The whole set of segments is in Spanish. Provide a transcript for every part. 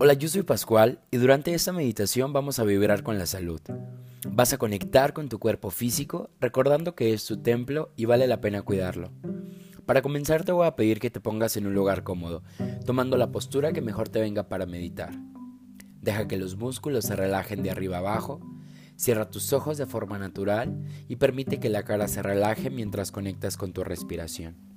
Hola, yo soy Pascual y durante esta meditación vamos a vibrar con la salud. Vas a conectar con tu cuerpo físico recordando que es tu templo y vale la pena cuidarlo. Para comenzar te voy a pedir que te pongas en un lugar cómodo, tomando la postura que mejor te venga para meditar. Deja que los músculos se relajen de arriba abajo, cierra tus ojos de forma natural y permite que la cara se relaje mientras conectas con tu respiración.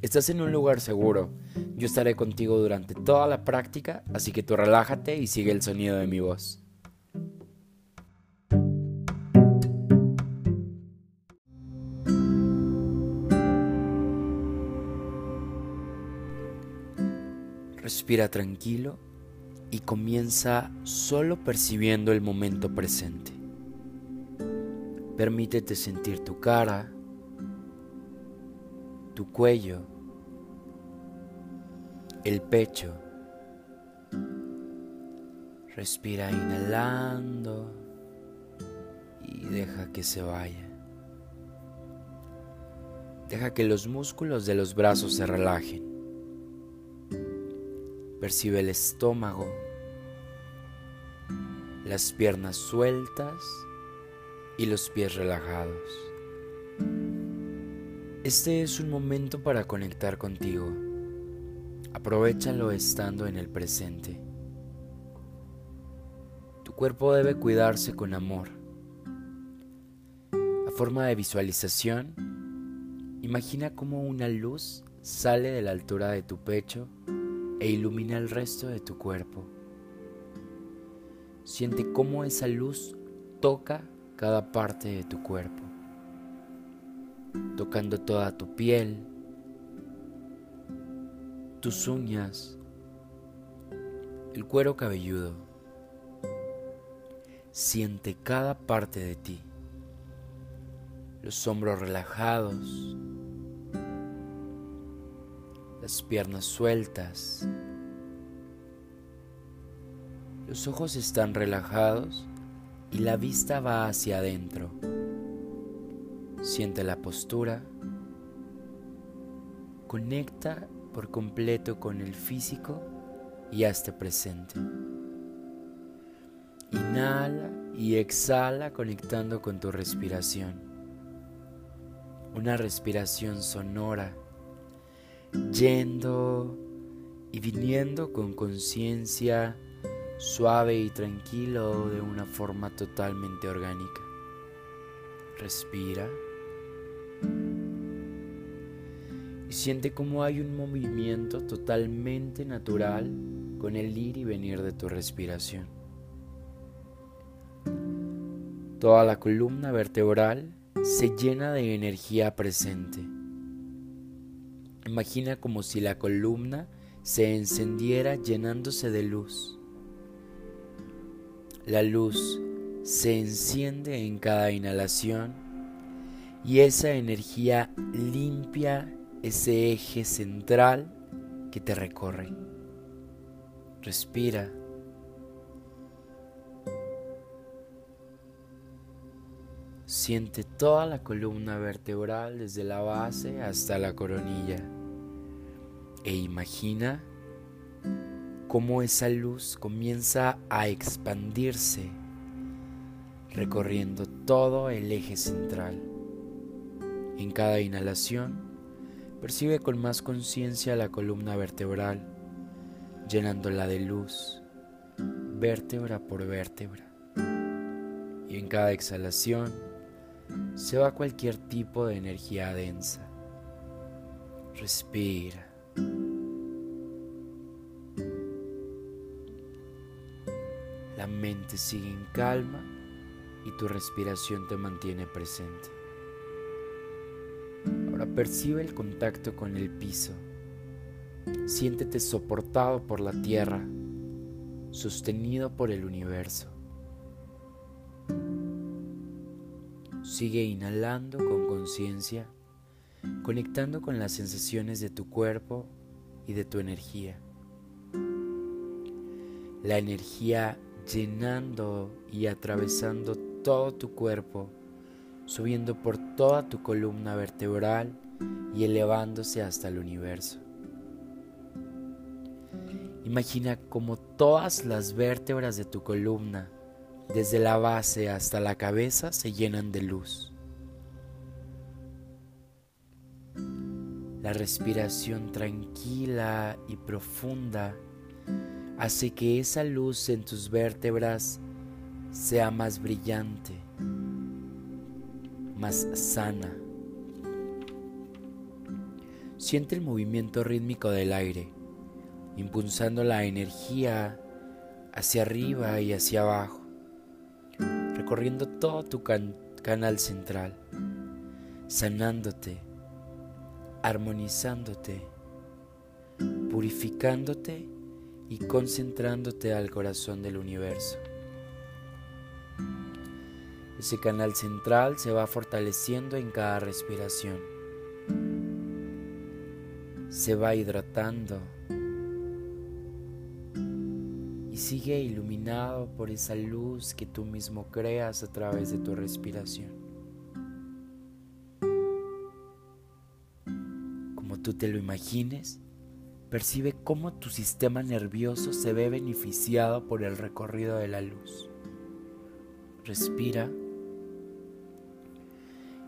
Estás en un lugar seguro. Yo estaré contigo durante toda la práctica, así que tú relájate y sigue el sonido de mi voz. Respira tranquilo y comienza solo percibiendo el momento presente. Permítete sentir tu cara, tu cuello, el pecho. Respira inhalando y deja que se vaya. Deja que los músculos de los brazos se relajen. Percibe el estómago, las piernas sueltas y los pies relajados. Este es un momento para conectar contigo. Aprovechalo estando en el presente. Tu cuerpo debe cuidarse con amor. A forma de visualización, imagina cómo una luz sale de la altura de tu pecho e ilumina el resto de tu cuerpo. Siente cómo esa luz toca cada parte de tu cuerpo tocando toda tu piel, tus uñas, el cuero cabelludo. Siente cada parte de ti, los hombros relajados, las piernas sueltas, los ojos están relajados y la vista va hacia adentro. Siente la postura. Conecta por completo con el físico y hazte presente. Inhala y exhala conectando con tu respiración. Una respiración sonora, yendo y viniendo con conciencia suave y tranquilo de una forma totalmente orgánica. Respira. Y siente como hay un movimiento totalmente natural con el ir y venir de tu respiración. Toda la columna vertebral se llena de energía presente. Imagina como si la columna se encendiera llenándose de luz. La luz se enciende en cada inhalación y esa energía limpia ese eje central que te recorre. Respira. Siente toda la columna vertebral desde la base hasta la coronilla e imagina cómo esa luz comienza a expandirse recorriendo todo el eje central. En cada inhalación, percibe con más conciencia la columna vertebral, llenándola de luz, vértebra por vértebra. Y en cada exhalación, se va cualquier tipo de energía densa. Respira. La mente sigue en calma y tu respiración te mantiene presente. Percibe el contacto con el piso. Siéntete soportado por la tierra, sostenido por el universo. Sigue inhalando con conciencia, conectando con las sensaciones de tu cuerpo y de tu energía. La energía llenando y atravesando todo tu cuerpo, subiendo por toda tu columna vertebral y elevándose hasta el universo. Imagina como todas las vértebras de tu columna, desde la base hasta la cabeza, se llenan de luz. La respiración tranquila y profunda hace que esa luz en tus vértebras sea más brillante, más sana. Siente el movimiento rítmico del aire, impulsando la energía hacia arriba y hacia abajo, recorriendo todo tu canal central, sanándote, armonizándote, purificándote y concentrándote al corazón del universo. Ese canal central se va fortaleciendo en cada respiración. Se va hidratando y sigue iluminado por esa luz que tú mismo creas a través de tu respiración. Como tú te lo imagines, percibe cómo tu sistema nervioso se ve beneficiado por el recorrido de la luz. Respira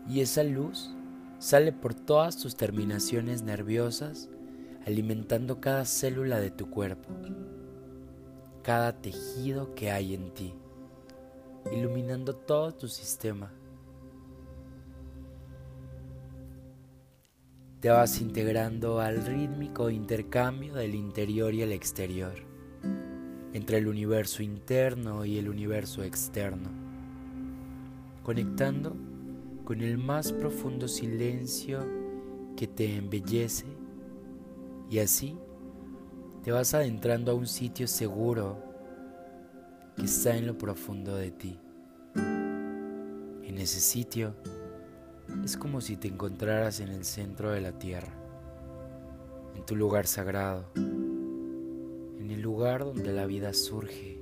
y esa luz sale por todas tus terminaciones nerviosas, alimentando cada célula de tu cuerpo, cada tejido que hay en ti, iluminando todo tu sistema. Te vas integrando al rítmico intercambio del interior y el exterior, entre el universo interno y el universo externo, conectando con el más profundo silencio que te embellece y así te vas adentrando a un sitio seguro que está en lo profundo de ti. En ese sitio es como si te encontraras en el centro de la tierra, en tu lugar sagrado, en el lugar donde la vida surge.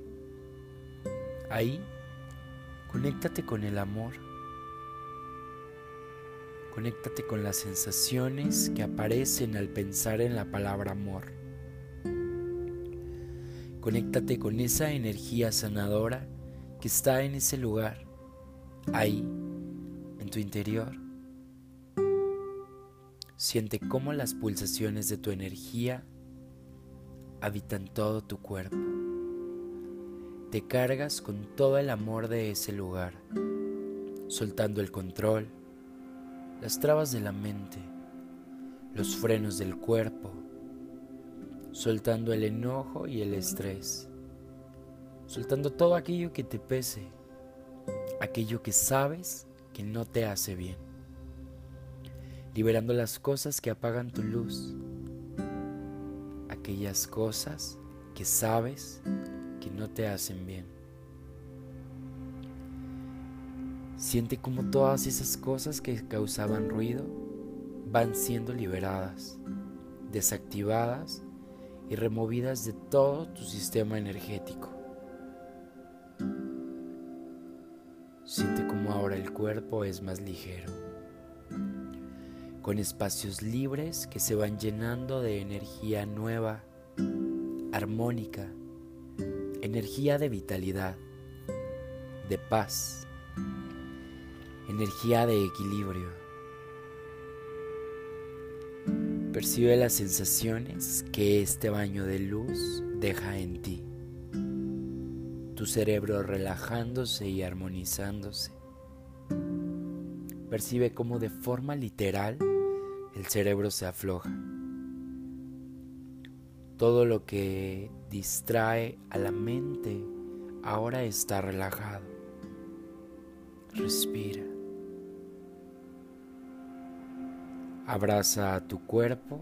Ahí, conéctate con el amor Conéctate con las sensaciones que aparecen al pensar en la palabra amor. Conéctate con esa energía sanadora que está en ese lugar, ahí, en tu interior. Siente cómo las pulsaciones de tu energía habitan todo tu cuerpo. Te cargas con todo el amor de ese lugar, soltando el control, las trabas de la mente, los frenos del cuerpo, soltando el enojo y el estrés, soltando todo aquello que te pese, aquello que sabes que no te hace bien, liberando las cosas que apagan tu luz, aquellas cosas que sabes que no te hacen bien. Siente como todas esas cosas que causaban ruido van siendo liberadas, desactivadas y removidas de todo tu sistema energético. Siente como ahora el cuerpo es más ligero, con espacios libres que se van llenando de energía nueva, armónica, energía de vitalidad, de paz energía de equilibrio. Percibe las sensaciones que este baño de luz deja en ti. Tu cerebro relajándose y armonizándose. Percibe cómo de forma literal el cerebro se afloja. Todo lo que distrae a la mente ahora está relajado. Respira. Abraza a tu cuerpo,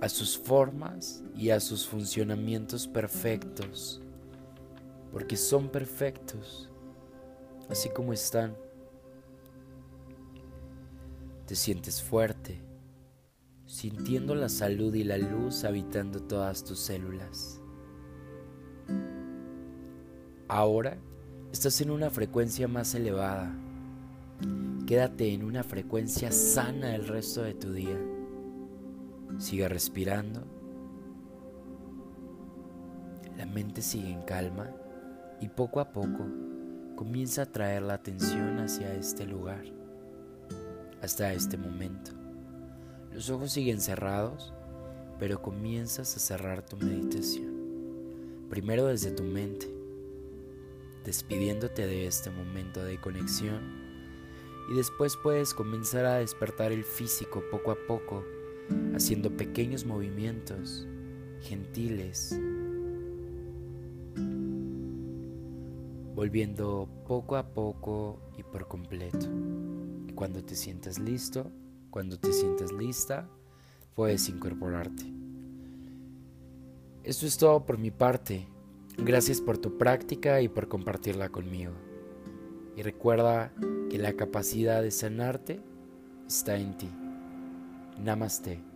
a sus formas y a sus funcionamientos perfectos, porque son perfectos, así como están. Te sientes fuerte, sintiendo la salud y la luz habitando todas tus células. Ahora estás en una frecuencia más elevada Quédate en una frecuencia sana el resto de tu día. Sigue respirando La mente sigue en calma y poco a poco comienza a traer la atención hacia este lugar, hasta este momento. Los ojos siguen cerrados, pero comienzas a cerrar tu meditación. Primero desde tu mente, despidiéndote de este momento de conexión y después puedes comenzar a despertar el físico poco a poco, haciendo pequeños movimientos gentiles volviendo poco a poco y por completo. Y cuando te sientas listo, cuando te sientas lista, puedes incorporarte. Esto es todo por mi parte. Gracias por tu práctica y por compartirla conmigo. Y recuerda que la capacidad de sanarte está en ti. Namaste.